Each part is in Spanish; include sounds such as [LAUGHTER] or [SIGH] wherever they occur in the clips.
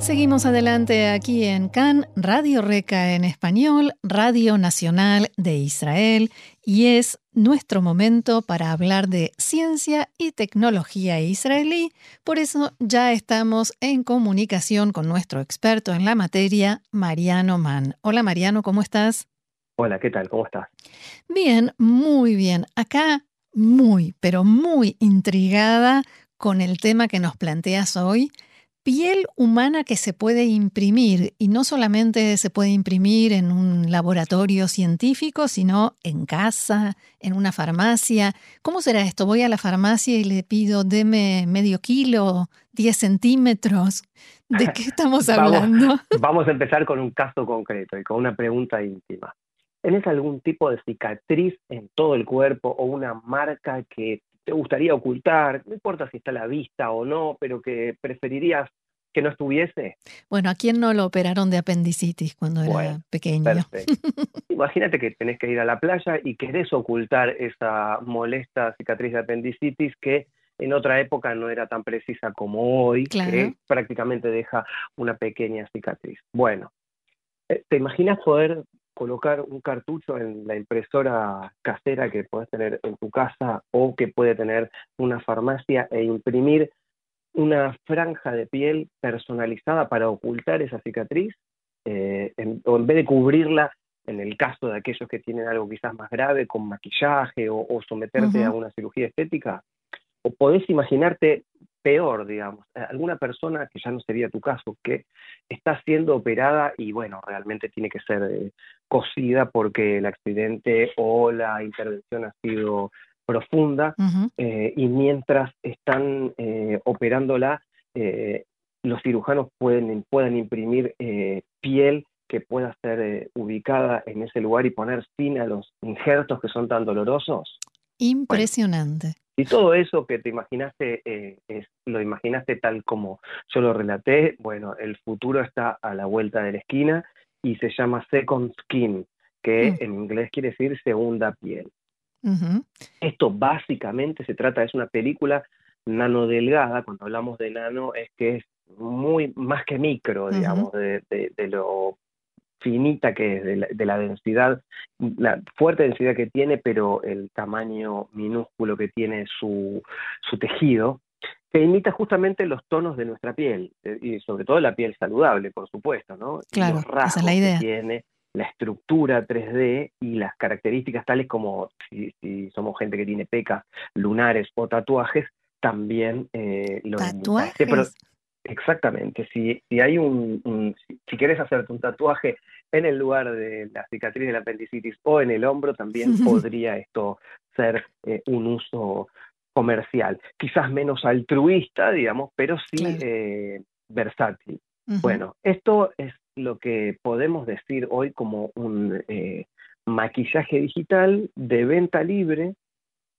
Seguimos adelante aquí en CAN, Radio Reca en español, Radio Nacional de Israel, y es nuestro momento para hablar de ciencia y tecnología israelí. Por eso ya estamos en comunicación con nuestro experto en la materia, Mariano Mann. Hola Mariano, ¿cómo estás? Hola, ¿qué tal? ¿Cómo estás? Bien, muy bien. Acá muy, pero muy intrigada con el tema que nos planteas hoy piel humana que se puede imprimir y no solamente se puede imprimir en un laboratorio científico, sino en casa, en una farmacia. ¿Cómo será esto? Voy a la farmacia y le pido, deme medio kilo, 10 centímetros. ¿De qué estamos [LAUGHS] hablando? vamos, a empezar con un caso concreto y con una pregunta íntima. ¿Tienes algún tipo de cicatriz en todo el cuerpo o una marca que te gustaría ocultar, no importa si está a la vista o no, pero que preferirías que no estuviese? Bueno, ¿a quién no lo operaron de apendicitis cuando era pequeño? [LAUGHS] Imagínate que tenés que ir a la playa y querés ocultar esa molesta cicatriz de apendicitis que en otra época no era tan precisa como hoy, que prácticamente deja una pequeña cicatriz. Bueno, eh, ¿te imaginas poder colocar un cartucho en la impresora casera que puedes tener en tu casa o que puede tener una farmacia e imprimir una franja de piel personalizada para ocultar esa cicatriz, eh, o en vez de cubrirla, en el caso de aquellos que tienen algo quizás más grave, con maquillaje o, someterte a una cirugía estética, o podés imaginarte peor, digamos, alguna persona que ya no sería tu caso, que está siendo operada y bueno, realmente tiene que ser eh, cosida porque el accidente o la intervención ha sido profunda eh, y mientras están eh, operándola, los cirujanos pueden, puedan imprimir piel que pueda ser ubicada en ese lugar y poner fin a los injertos que son tan dolorosos. Impresionante. Y todo eso que te imaginaste, eh, es, lo imaginaste tal como yo lo relaté, bueno, el futuro está a la vuelta de la esquina y se llama Second Skin, que mm. en inglés quiere decir segunda piel. Esto básicamente se trata, es una película nano delgada, cuando hablamos de nano es que es muy más que micro, digamos, de, de, lo finita que es, de la, densidad, la fuerte densidad que tiene, pero el tamaño minúsculo que tiene su, su tejido, que imita justamente los tonos de nuestra piel, eh, y sobre todo la piel saludable, por supuesto, ¿no? Claro, esa es la idea. Que tiene, la estructura 3D y las características tales como si, somos gente que tiene pecas, lunares o tatuajes, también eh, lo ¿Tatuajes? Exactamente, si, si hay un, si, quieres hacerte un tatuaje en el lugar de la cicatriz de la apendicitis o en el hombro, también [LAUGHS] podría esto ser eh, un uso comercial, quizás menos altruista, digamos, pero sí eh, versátil. Bueno, esto es lo que podemos decir hoy como un eh, maquillaje digital de venta libre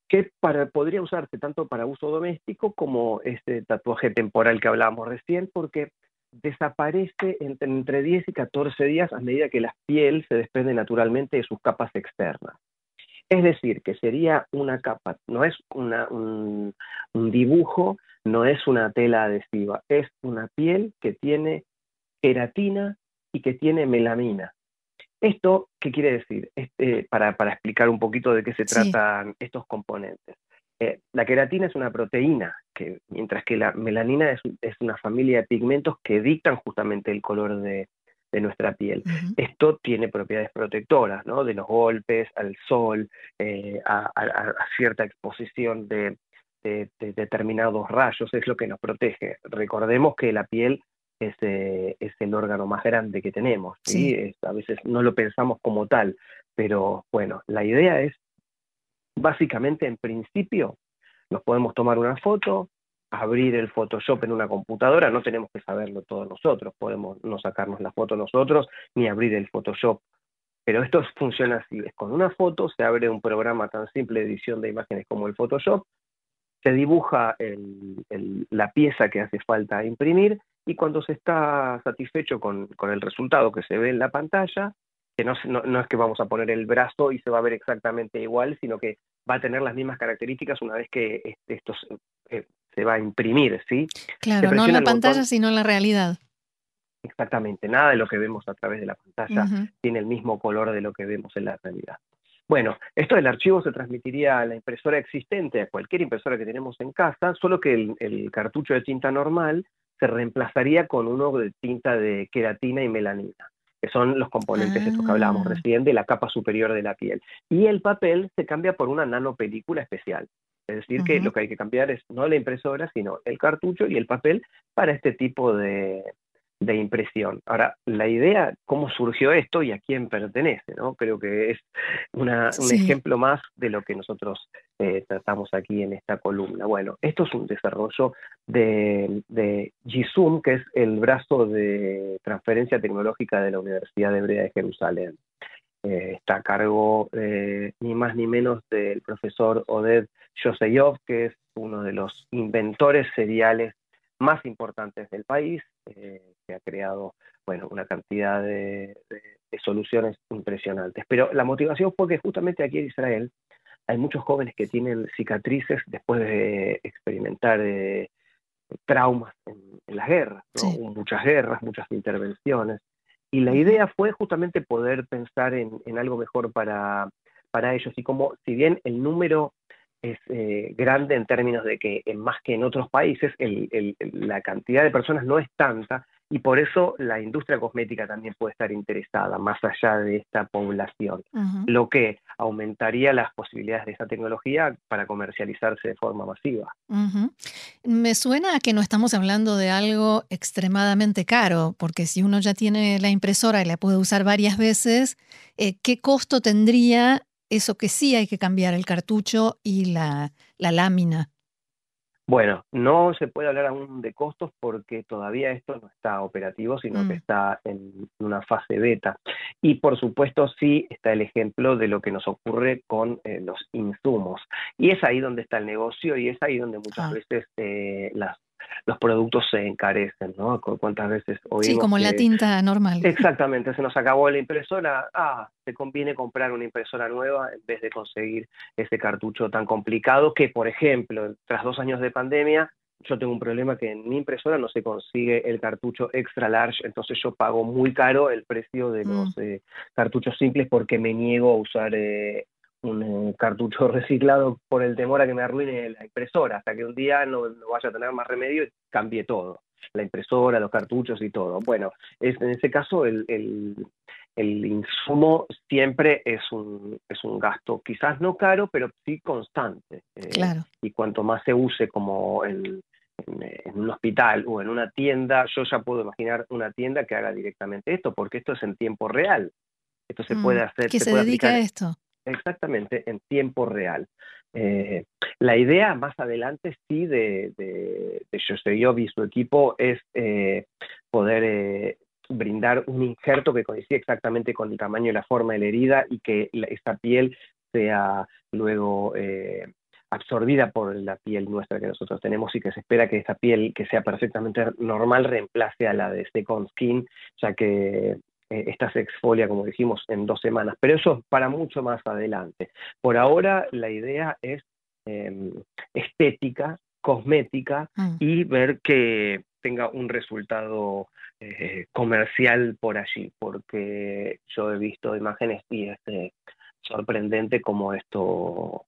que para, podría usarse tanto para uso doméstico como este tatuaje temporal que hablábamos recién, porque desaparece entre, 10 y 14 días a medida que la piel se desprende naturalmente de sus capas externas. Es decir, que sería una capa, no es un, un dibujo, no es una tela adhesiva, es una piel que tiene queratina y que tiene melamina. ¿Esto qué quiere decir? Este, para, explicar un poquito de qué se tratan estos componentes. Eh, la queratina es una proteína, que, mientras que la melanina es, una familia de pigmentos que dictan justamente el color de, nuestra piel. Esto tiene propiedades protectoras, ¿no? De los golpes, al sol, eh, a, cierta exposición de, determinados rayos, es lo que nos protege. Recordemos que la piel es, es el órgano más grande que tenemos. ¿sí? a veces no lo pensamos como tal, pero bueno, la idea es, básicamente, en principio, nos podemos tomar una foto, abrir el Photoshop en una computadora, no tenemos que saberlo todos nosotros, podemos no sacarnos la foto nosotros ni abrir el Photoshop. Pero esto [LAUGHS] funciona así, es con una foto, se abre un programa tan simple de edición de imágenes como el Photoshop, se dibuja la pieza que hace falta imprimir y cuando se está satisfecho con, el resultado que se ve en la pantalla, que no, es que vamos a poner el brazo y se va a ver exactamente igual, sino que va a tener las mismas características una vez que este, esto eh, se, va a imprimir, ¿sí? Claro, no en la pantalla, sino en la realidad. Exactamente, nada de lo que vemos a través de la pantalla tiene el mismo color de lo que vemos en la realidad. Bueno, esto del archivo se transmitiría a la impresora existente, a cualquier impresora que tenemos en casa, solo que el, el cartucho de tinta normal se reemplazaría con uno de tinta de queratina y melanina que son los componentes estos que hablábamos ah. recién de la capa superior de la piel. Y el papel se cambia por una nanopelícula especial. Es decir, que lo que hay que cambiar es no la impresora, sino el cartucho y el papel para este tipo de, de impresión. Ahora, la idea, cómo surgió esto y a quién pertenece, ¿no? Creo que es un ejemplo más de lo que nosotros eh, tratamos aquí en esta columna. Bueno, esto es un desarrollo de, de GISUM, que es el brazo de transferencia tecnológica de la Universidad Hebrea de Jerusalén. Eh, está a cargo ni más ni menos del profesor Oded Yoseyov, que es uno de los inventores seriales más importantes del país, eh, que ha creado bueno, una cantidad de, soluciones impresionantes. Pero la motivación fue que justamente aquí en Israel hay muchos jóvenes que tienen cicatrices después de experimentar eh, traumas en, las guerras, muchas guerras, muchas intervenciones. Y la idea fue justamente poder pensar en, en algo mejor para, para ellos. Y como si bien el número es eh, grande en términos de que más que en otros países la cantidad de personas no es tanta y por eso la industria cosmética también puede estar interesada más allá de esta población, lo que aumentaría las posibilidades de esa tecnología para comercializarse de forma masiva. Me suena a que no estamos hablando de algo extremadamente caro, porque si uno ya tiene la impresora y la puede usar varias veces, eh, ¿qué costo tendría eso que sí hay que cambiar, el cartucho y la, lámina. Bueno, no se puede hablar aún de costos porque todavía esto no está operativo, sino que mm. está en una fase beta. Y por supuesto sí está el ejemplo de lo que nos ocurre con eh, los insumos. Y es ahí donde está el negocio y es ahí donde muchas ah. veces eh, las los productos se encarecen, ¿no? ¿Cuántas veces oímos Sí, como la tinta normal. Exactamente, se nos acabó la impresora, ah, te conviene comprar una impresora nueva en vez de conseguir ese cartucho tan complicado que, por ejemplo, tras dos años de pandemia, yo tengo un problema que en mi impresora no se consigue el cartucho extra large, entonces yo pago muy caro el precio de los mm. eh, cartuchos simples porque me niego a usar eh, un cartucho [LAUGHS] reciclado por el temor a que me arruine la impresora, hasta que un día no, vaya a tener más remedio y cambie todo, la impresora, los cartuchos y todo. Bueno, es, en ese caso el, el, insumo siempre es un, es un gasto, quizás no caro, pero sí constante. Eh, claro. Y cuanto más se use como en, un hospital o en una tienda, yo ya puedo imaginar una tienda que haga directamente esto, porque esto es en tiempo real. Esto se puede mm, hacer. ¿Qué se, dedica a esto? Exactamente en tiempo real. Eh, la idea más adelante sí de, de, de y su equipo es eh, poder eh, brindar un injerto que coincide exactamente con el tamaño y la forma de la herida y que esta piel sea luego absorbida por la piel nuestra que nosotros tenemos y que se espera que esta piel que sea perfectamente normal reemplace a la de Second Skin, ya que eh, esta se exfolia, como dijimos, en dos semanas, pero eso es para mucho más adelante. Por ahora la idea es em, estética, cosmética mm. y ver que tenga un resultado eh, comercial por allí, porque yo he visto imágenes y es eh, sorprendente como esto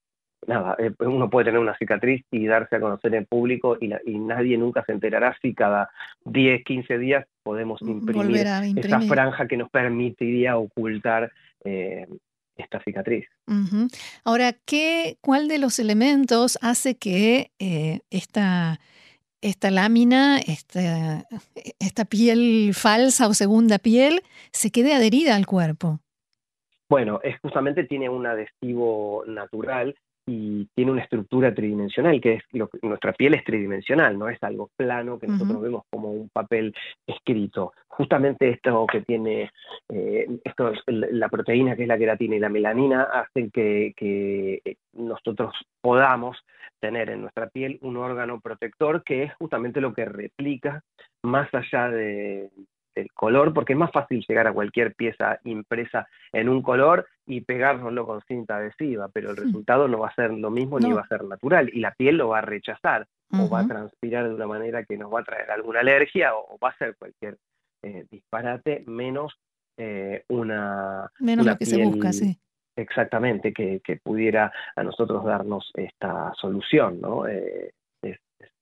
nada, eh, uno puede tener una cicatriz y darse a conocer en público y, nadie nunca se enterará si cada 10, 15 días podemos imprimir, esa franja que nos permitiría ocultar eh, esta cicatriz. Ahora, ¿qué, ¿cuál de los elementos hace que eh, esta, esta lámina, esta, esta piel falsa o segunda piel, se quede adherida al cuerpo? Bueno, es justamente tiene un adhesivo natural y tiene una estructura tridimensional, que es lo que nuestra piel es tridimensional, no es algo plano que nosotros vemos como un papel escrito. Justamente esto que tiene, eh, esto, la proteína que es la queratina y la melanina hacen que, que nosotros podamos tener en nuestra piel un órgano protector que es justamente lo que replica más allá de, color, porque es más fácil llegar a cualquier pieza impresa en un color y pegárnoslo con cinta adhesiva, pero el resultado no va a ser lo mismo ni va a ser natural y la piel lo va a rechazar o va a transpirar de una manera que nos va a traer alguna alergia o, va a ser cualquier eh, disparate menos eh, una... Menos lo que se busca, sí. Exactamente, que, pudiera a nosotros darnos esta solución, ¿no? Eh, es,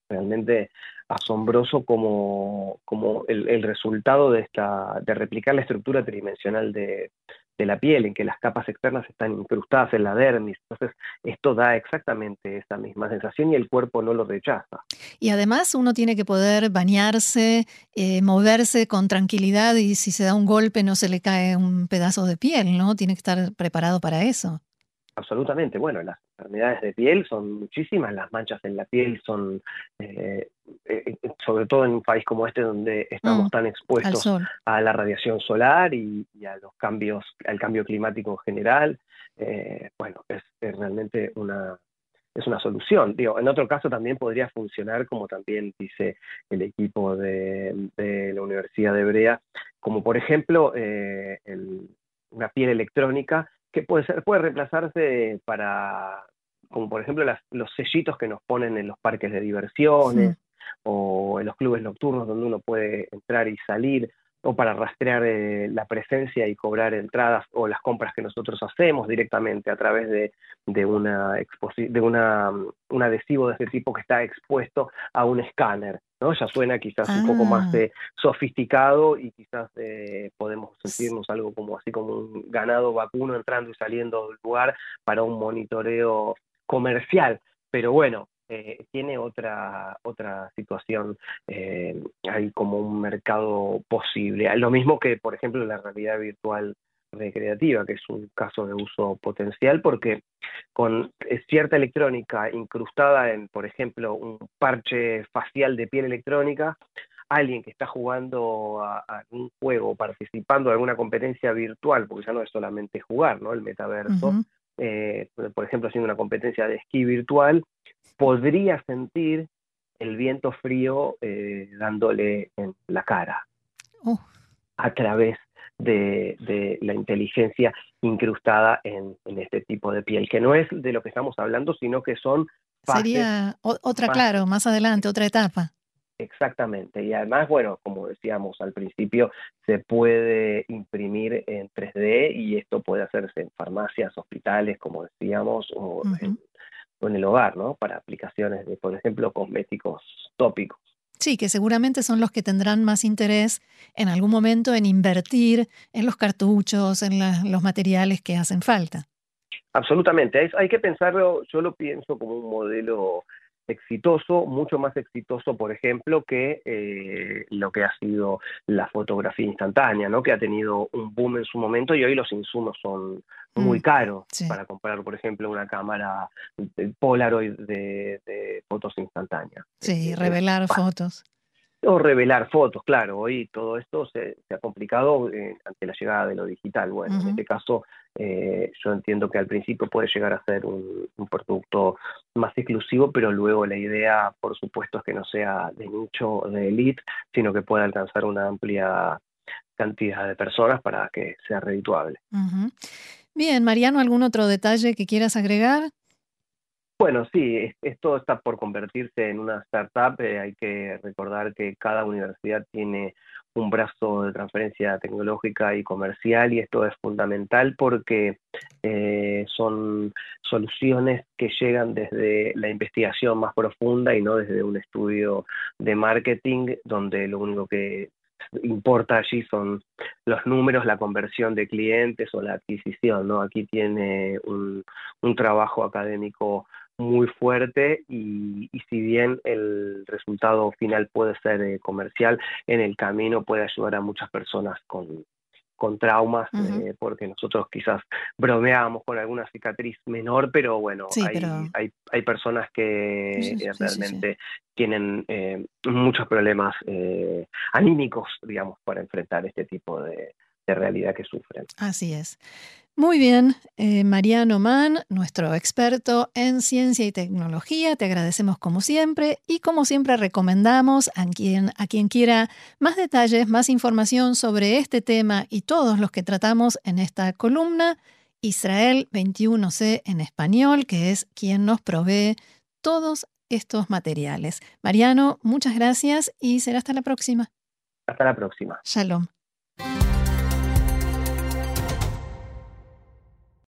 realmente asombroso como, como el, resultado de esta, de replicar la estructura tridimensional de, de la piel, en que las capas externas están incrustadas en la dermis. Entonces, esto da exactamente esa misma sensación y el cuerpo no lo rechaza. Y además uno tiene que poder bañarse, eh, moverse con tranquilidad y si se da un golpe no se le cae un pedazo de piel, ¿no? Tiene que estar preparado para eso. Absolutamente. Bueno, las enfermedades de piel son muchísimas, las manchas en la piel son, eh, eh, sobre todo en un país como este donde estamos mm, tan expuestos a la radiación solar y, a los cambios, al cambio climático en general, eh, bueno, es, realmente una, es una solución. Digo, en otro caso también podría funcionar, como también dice el equipo de, la Universidad de Brea, como por ejemplo una piel electrónica que puede ser, puede reemplazarse para, como por ejemplo los sellitos que nos ponen en los parques de diversiones o en los clubes nocturnos donde uno puede entrar y salir, o para rastrear eh, la presencia y cobrar entradas o las compras que nosotros hacemos directamente a través de, de, una de una, un adhesivo de este tipo que está expuesto a un escáner. ¿no? Ya suena quizás un poco más ah. sofisticado y quizás eh, podemos sentirnos algo como así como un ganado vacuno entrando y saliendo del lugar para un monitoreo comercial. Pero bueno, eh, tiene otra, otra situación, eh, hay como un mercado posible. Lo mismo que, por ejemplo, la realidad virtual recreativa, que es un caso de uso potencial, porque con cierta electrónica incrustada en, por ejemplo, un parche facial de piel electrónica, alguien que está jugando a, un juego, participando en alguna competencia virtual, porque ya no es solamente jugar, ¿no? El metaverso, eh, por ejemplo, haciendo una competencia de esquí virtual, podría sentir el viento frío eh, dándole en la cara a través de, la inteligencia incrustada en, este tipo de piel, que no es de lo que estamos hablando, sino que son... Sería otra, claro, más adelante, otra etapa. Exactamente, y además, bueno, como decíamos al principio, se puede imprimir en 3D y esto puede hacerse en farmacias, hospitales, como decíamos, o, en, o en el hogar, ¿no? Para aplicaciones de, por ejemplo, cosméticos tópicos. Sí, que seguramente son los que tendrán más interés en algún momento en invertir en los cartuchos, en los materiales que hacen falta. Absolutamente, hay que pensarlo, yo lo pienso como un modelo exitoso, mucho más exitoso, por ejemplo, que eh, lo que ha sido la fotografía instantánea, ¿no? que ha tenido un boom en su momento y hoy los insumos son muy mm, caros para comprar, por ejemplo, una cámara Polaroid de, de fotos instantáneas. Sí, revelar fotos. O revelar fotos, claro, hoy todo esto se, ha complicado eh, ante la llegada de lo digital. Bueno, en este caso eh, yo entiendo que al principio puede llegar a ser un, producto más exclusivo, pero luego la idea, por supuesto, es que no sea de nicho de elite, sino que pueda alcanzar una amplia cantidad de personas para que sea redituable. Bien, Mariano, ¿algún otro detalle que quieras agregar? Bueno, sí, esto está por convertirse en una startup. Eh, hay que recordar que cada universidad tiene un brazo de transferencia tecnológica y comercial y esto es fundamental porque eh, son soluciones que llegan desde la investigación más profunda y no desde un estudio de marketing donde lo único que importa allí son los números, la conversión de clientes o la adquisición, ¿no? Aquí tiene un, un trabajo académico muy fuerte y, si bien el resultado final puede ser eh, comercial, en el camino puede ayudar a muchas personas con, con traumas, eh, porque nosotros quizás bromeábamos con alguna cicatriz menor, pero bueno, hay, Hay, personas que realmente tienen eh, muchos problemas anímicos, digamos, para enfrentar este tipo de realidad que sufren. Así es. Muy bien, eh, Mariano Mann, nuestro experto en ciencia y tecnología, te agradecemos como siempre y como siempre recomendamos a quien, a quien quiera más detalles, más información sobre este tema y todos los que tratamos en esta columna, Israel 21C en español, que es quien nos provee todos estos materiales. Mariano, muchas gracias y será hasta la próxima. Hasta la próxima. Shalom.